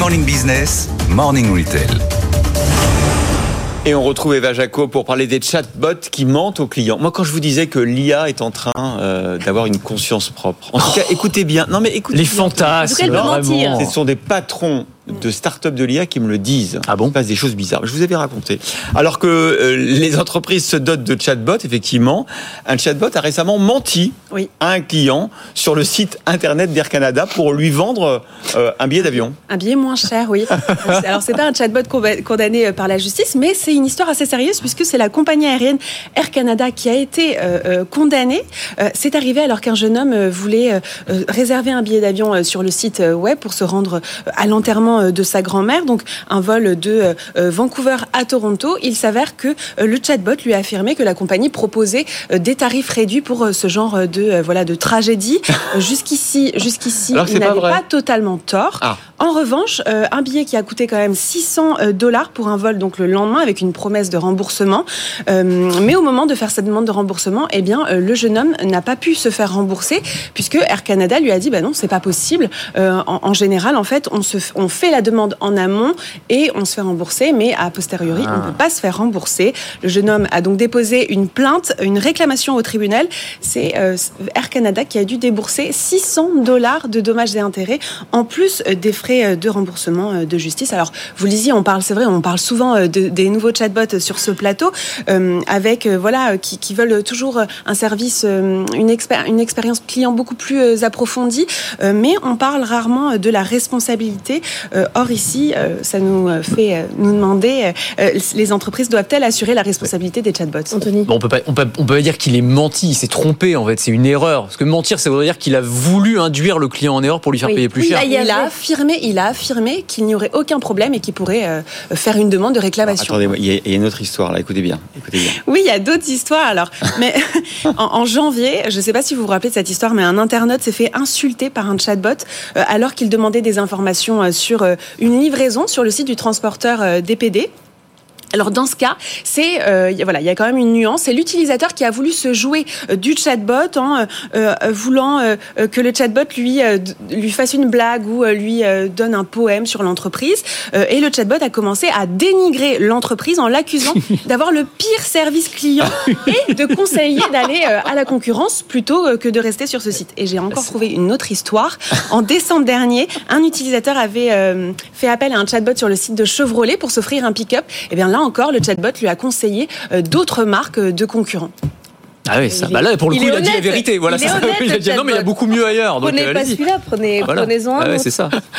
Morning Business, Morning Retail. Et on retrouve Eva Jaco pour parler des chatbots qui mentent aux clients. Moi, quand je vous disais que l'IA est en train euh, d'avoir une conscience propre, en tout cas, écoutez bien. Non, mais écoutez Les bien. fantasmes, vraiment. Ce sont des patrons de start-up de l'IA qui me le disent. Ah bon Il se passe des choses bizarres. Je vous avais raconté. Alors que euh, les entreprises se dotent de chatbots, effectivement, un chatbot a récemment menti Oui. à un client sur le site internet d'Air Canada pour lui vendre euh, un billet d'avion. Un billet moins cher, oui. Alors, c'est pas un chatbot condamné euh, par la justice, mais c'est une histoire assez sérieuse puisque c'est la compagnie aérienne Air Canada qui a été euh, condamnée. Euh, c'est arrivé alors qu'un jeune homme voulait réserver un billet d'avion sur le site web pour se rendre à l'enterrement euh, de sa grand-mère, donc un vol de euh, euh, Vancouver à Toronto. Il s'avère que le chatbot lui a affirmé que la compagnie proposait des tarifs réduits pour ce genre de voilà de tragédie. Jusqu'ici, jusqu'ici, il pas n'avait pas totalement tort. Ah. En revanche, euh, un billet qui a coûté quand même 600 euh, dollars pour un vol donc le lendemain avec une promesse de remboursement. Euh, mais au moment de faire sa demande de remboursement, eh bien euh, le jeune homme n'a pas pu se faire rembourser puisque Air Canada lui a dit bah non c'est pas possible. En, en général en fait on se f- on fait la demande en amont et on se fait rembourser, mais a posteriori on ne peut pas se faire rembourser. Le jeune homme a donc déposé une plainte, une réclamation au tribunal. C'est Air Canada qui a dû débourser 600 dollars de dommages et intérêts en plus des frais euh, de remboursement euh, de justice. Alors, vous le disiez, on parle, c'est vrai, on parle souvent euh, de- des nouveaux chatbots sur ce plateau, euh, avec voilà, qui, qui veulent toujours un service, une, expé- une expérience client beaucoup plus approfondie, euh, mais on parle rarement de la responsabilité. Euh, Or ici, ça nous fait nous demander, les entreprises doivent-elles assurer la responsabilité des chatbots? Anthony. Bon, on peut pas, on peut, on peut dire qu'il est menti, il s'est trompé en fait, c'est une erreur. Parce que mentir, ça voudrait dire qu'il a voulu induire le client en erreur pour lui faire Oui. payer plus Oui, cher. il a affirmé, il a affirmé qu'il n'y aurait aucun problème et qu'il pourrait euh, faire une demande de réclamation. Attendez, il y, a- il y a une autre histoire là. Écoutez bien. Écoutez bien. Oui, il y a d'autres histoires. Alors, mais en, en janvier, je ne sais pas si vous vous rappelez de cette histoire, mais un internaute s'est fait insulter par un chatbot euh, alors qu'il demandait des informations euh, sur une livraison sur le site du transporteur DPD. Alors dans ce cas, c'est euh, voilà, il y a quand même une nuance. C'est l'utilisateur qui a voulu se jouer euh, du chatbot en euh, euh, voulant euh, euh, que le chatbot lui euh, lui fasse une blague ou lui euh, donne un poème sur l'entreprise. Euh, et le chatbot a commencé à dénigrer l'entreprise en l'accusant d'avoir le pire service client et de conseiller d'aller à la concurrence plutôt que de rester sur ce site. Et j'ai encore trouvé une autre histoire. En décembre dernier, un utilisateur avait euh, fait appel à un chatbot sur le site de Chevrolet pour s'offrir un pick-up. Et bien là encore, le chatbot lui a conseillé euh, d'autres marques euh, de concurrents. Ah oui, ça, bah là, pour le il coup, il a dit la vérité. Voilà, Il est ça. honnête, il a dit non, mais il y a beaucoup mieux ailleurs. Donc, Prenez euh, pas celui-là, prenez, Voilà. prenez-en un. Ah ouais, c'est ça.